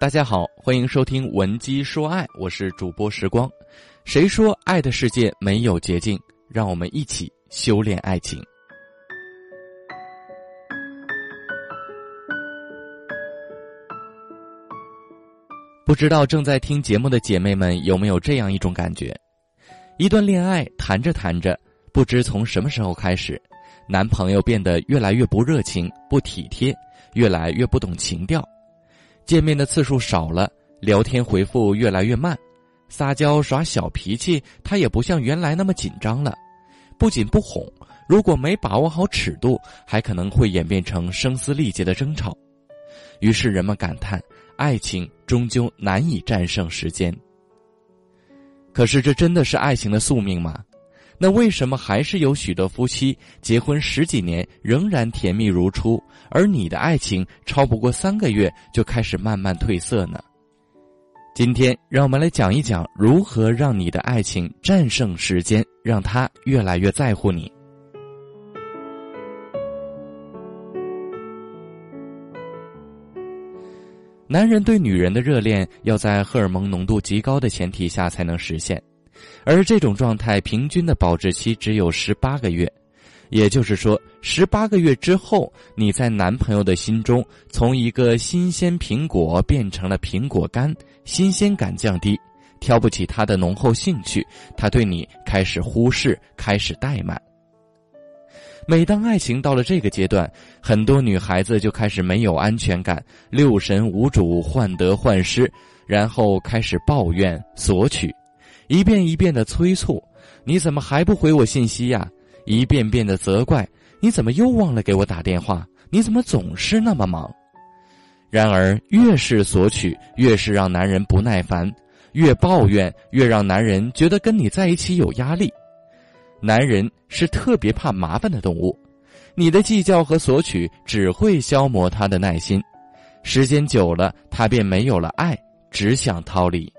大家好，欢迎收听《文姬说爱》，我是主播时光。谁说爱的世界没有捷径？让我们一起修炼爱情。不知道正在听节目的姐妹们有没有这样一种感觉：一段恋爱谈着谈着，不知从什么时候开始，男朋友变得越来越不热情、不体贴，越来越不懂情调。见面的次数少了，聊天回复越来越慢，撒娇耍小脾气，他也不像原来那么紧张了。不仅不哄，如果没把握好尺度，还可能会演变成声嘶力竭的争吵。于是人们感叹，爱情终究难以战胜时间。可是这真的是爱情的宿命吗？那为什么还是有许多夫妻结婚十几年仍然甜蜜如初，而你的爱情超不过三个月就开始慢慢褪色呢？今天让我们来讲一讲如何让你的爱情战胜时间，让他越来越在乎你。男人对女人的热恋要在荷尔蒙浓度极高的前提下才能实现。而这种状态平均的保质期只有十八个月，也就是说，十八个月之后，你在男朋友的心中从一个新鲜苹果变成了苹果干，新鲜感降低，挑不起他的浓厚兴趣，他对你开始忽视，开始怠慢。每当爱情到了这个阶段，很多女孩子就开始没有安全感，六神无主，患得患失，然后开始抱怨索取。一遍一遍的催促，你怎么还不回我信息呀？一遍遍的责怪，你怎么又忘了给我打电话？你怎么总是那么忙？然而，越是索取，越是让男人不耐烦；越抱怨，越让男人觉得跟你在一起有压力。男人是特别怕麻烦的动物，你的计较和索取只会消磨他的耐心，时间久了，他便没有了爱，只想逃离。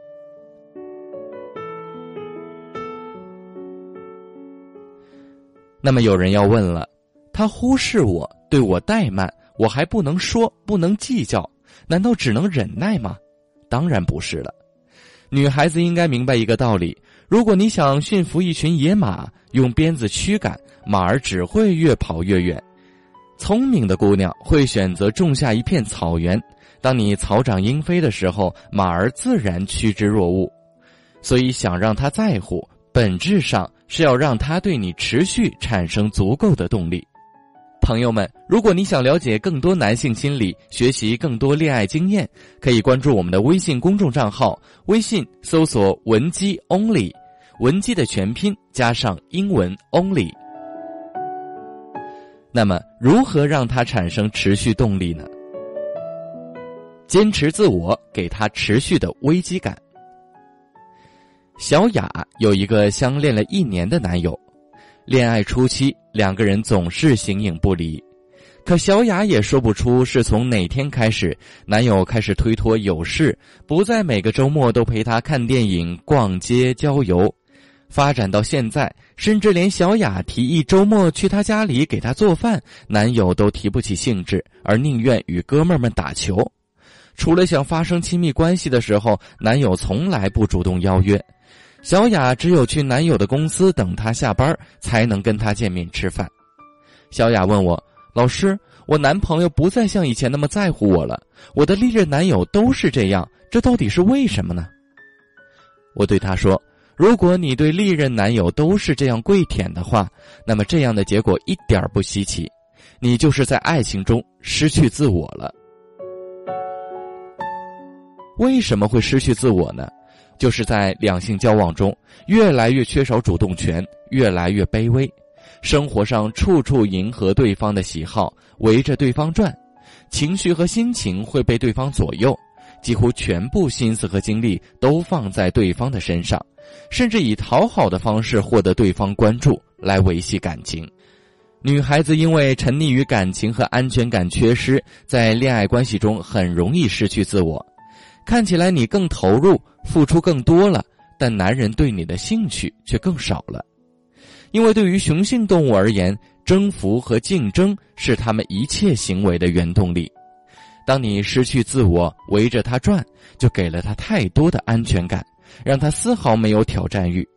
那么有人要问了，他忽视我，对我怠慢，我还不能说，不能计较，难道只能忍耐吗？当然不是了。女孩子应该明白一个道理：如果你想驯服一群野马，用鞭子驱赶马儿，只会越跑越远。聪明的姑娘会选择种下一片草原，当你草长莺飞的时候，马儿自然趋之若鹜。所以，想让他在乎，本质上。是要让他对你持续产生足够的动力。朋友们，如果你想了解更多男性心理，学习更多恋爱经验，可以关注我们的微信公众账号，微信搜索“文姬 Only”，文姬的全拼加上英文 Only。那么，如何让他产生持续动力呢？坚持自我，给他持续的危机感。小雅有一个相恋了一年的男友，恋爱初期两个人总是形影不离，可小雅也说不出是从哪天开始，男友开始推脱有事，不再每个周末都陪她看电影、逛街、郊游，发展到现在，甚至连小雅提议周末去他家里给她做饭，男友都提不起兴致，而宁愿与哥们儿们打球，除了想发生亲密关系的时候，男友从来不主动邀约。小雅只有去男友的公司等他下班，才能跟他见面吃饭。小雅问我：“老师，我男朋友不再像以前那么在乎我了，我的历任男友都是这样，这到底是为什么呢？”我对他说：“如果你对历任男友都是这样跪舔的话，那么这样的结果一点不稀奇，你就是在爱情中失去自我了。为什么会失去自我呢？”就是在两性交往中，越来越缺少主动权，越来越卑微，生活上处处迎合对方的喜好，围着对方转，情绪和心情会被对方左右，几乎全部心思和精力都放在对方的身上，甚至以讨好的方式获得对方关注来维系感情。女孩子因为沉溺于感情和安全感缺失，在恋爱关系中很容易失去自我。看起来你更投入，付出更多了，但男人对你的兴趣却更少了，因为对于雄性动物而言，征服和竞争是他们一切行为的原动力。当你失去自我，围着他转，就给了他太多的安全感，让他丝毫没有挑战欲。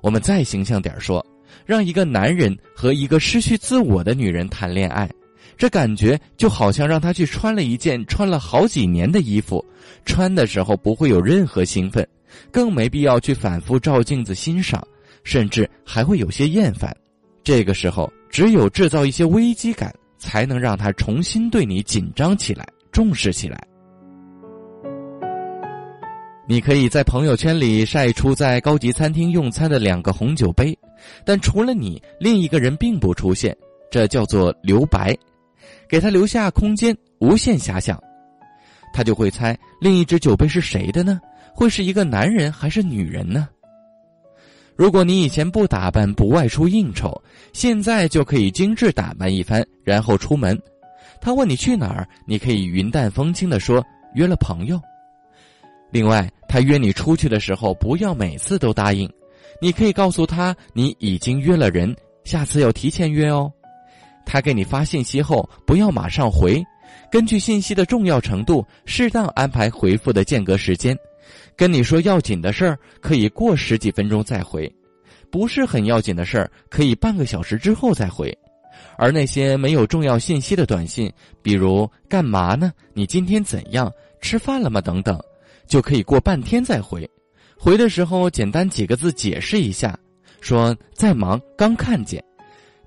我们再形象点说，让一个男人和一个失去自我的女人谈恋爱，这感觉就好像让他去穿了一件穿了好几年的衣服，穿的时候不会有任何兴奋，更没必要去反复照镜子欣赏，甚至还会有些厌烦。这个时候，只有制造一些危机感。才能让他重新对你紧张起来，重视起来。你可以在朋友圈里晒出在高级餐厅用餐的两个红酒杯，但除了你，另一个人并不出现，这叫做留白，给他留下空间，无限遐想。他就会猜另一只酒杯是谁的呢？会是一个男人还是女人呢？如果你以前不打扮不外出应酬，现在就可以精致打扮一番，然后出门。他问你去哪儿，你可以云淡风轻地说约了朋友。另外，他约你出去的时候，不要每次都答应，你可以告诉他你已经约了人，下次要提前约哦。他给你发信息后，不要马上回，根据信息的重要程度，适当安排回复的间隔时间。跟你说要紧的事儿，可以过十几分钟再回；不是很要紧的事儿，可以半个小时之后再回。而那些没有重要信息的短信，比如“干嘛呢？你今天怎样？吃饭了吗？”等等，就可以过半天再回。回的时候简单几个字解释一下，说在忙，刚看见。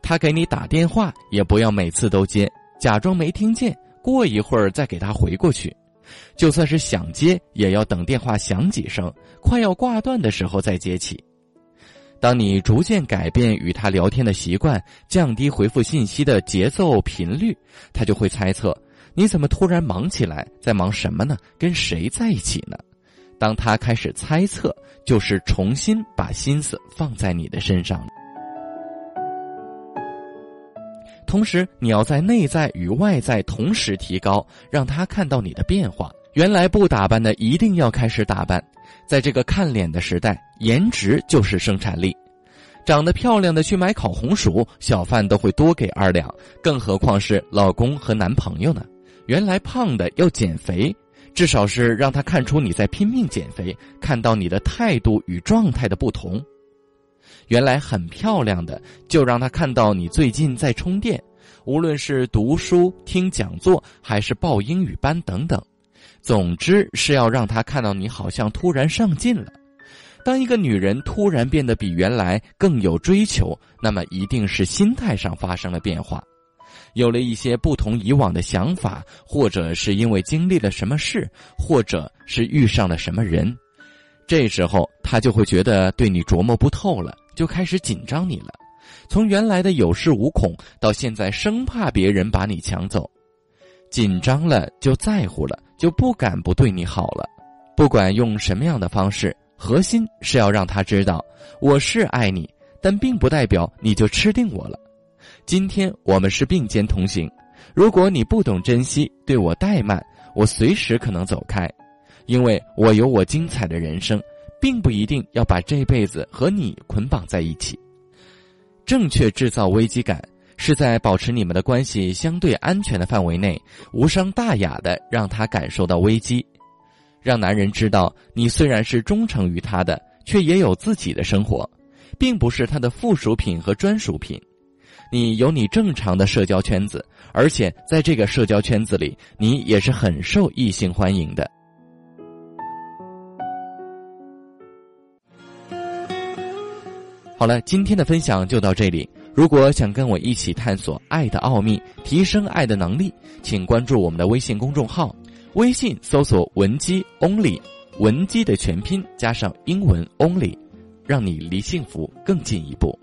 他给你打电话，也不要每次都接，假装没听见，过一会儿再给他回过去。就算是想接，也要等电话响几声，快要挂断的时候再接起。当你逐渐改变与他聊天的习惯，降低回复信息的节奏频率，他就会猜测你怎么突然忙起来，在忙什么呢？跟谁在一起呢？当他开始猜测，就是重新把心思放在你的身上。同时，你要在内在与外在同时提高，让他看到你的变化。原来不打扮的，一定要开始打扮。在这个看脸的时代，颜值就是生产力。长得漂亮的去买烤红薯，小贩都会多给二两，更何况是老公和男朋友呢？原来胖的要减肥，至少是让他看出你在拼命减肥，看到你的态度与状态的不同。原来很漂亮的，就让他看到你最近在充电，无论是读书、听讲座，还是报英语班等等，总之是要让他看到你好像突然上进了。当一个女人突然变得比原来更有追求，那么一定是心态上发生了变化，有了一些不同以往的想法，或者是因为经历了什么事，或者是遇上了什么人，这时候他就会觉得对你琢磨不透了。就开始紧张你了，从原来的有恃无恐，到现在生怕别人把你抢走，紧张了就在乎了，就不敢不对你好了。不管用什么样的方式，核心是要让他知道我是爱你，但并不代表你就吃定我了。今天我们是并肩同行，如果你不懂珍惜，对我怠慢，我随时可能走开，因为我有我精彩的人生。并不一定要把这辈子和你捆绑在一起。正确制造危机感，是在保持你们的关系相对安全的范围内，无伤大雅的让他感受到危机，让男人知道你虽然是忠诚于他的，却也有自己的生活，并不是他的附属品和专属品。你有你正常的社交圈子，而且在这个社交圈子里，你也是很受异性欢迎的。好了，今天的分享就到这里。如果想跟我一起探索爱的奥秘，提升爱的能力，请关注我们的微信公众号，微信搜索“文姬 only”，文姬的全拼加上英文 “only”，让你离幸福更进一步。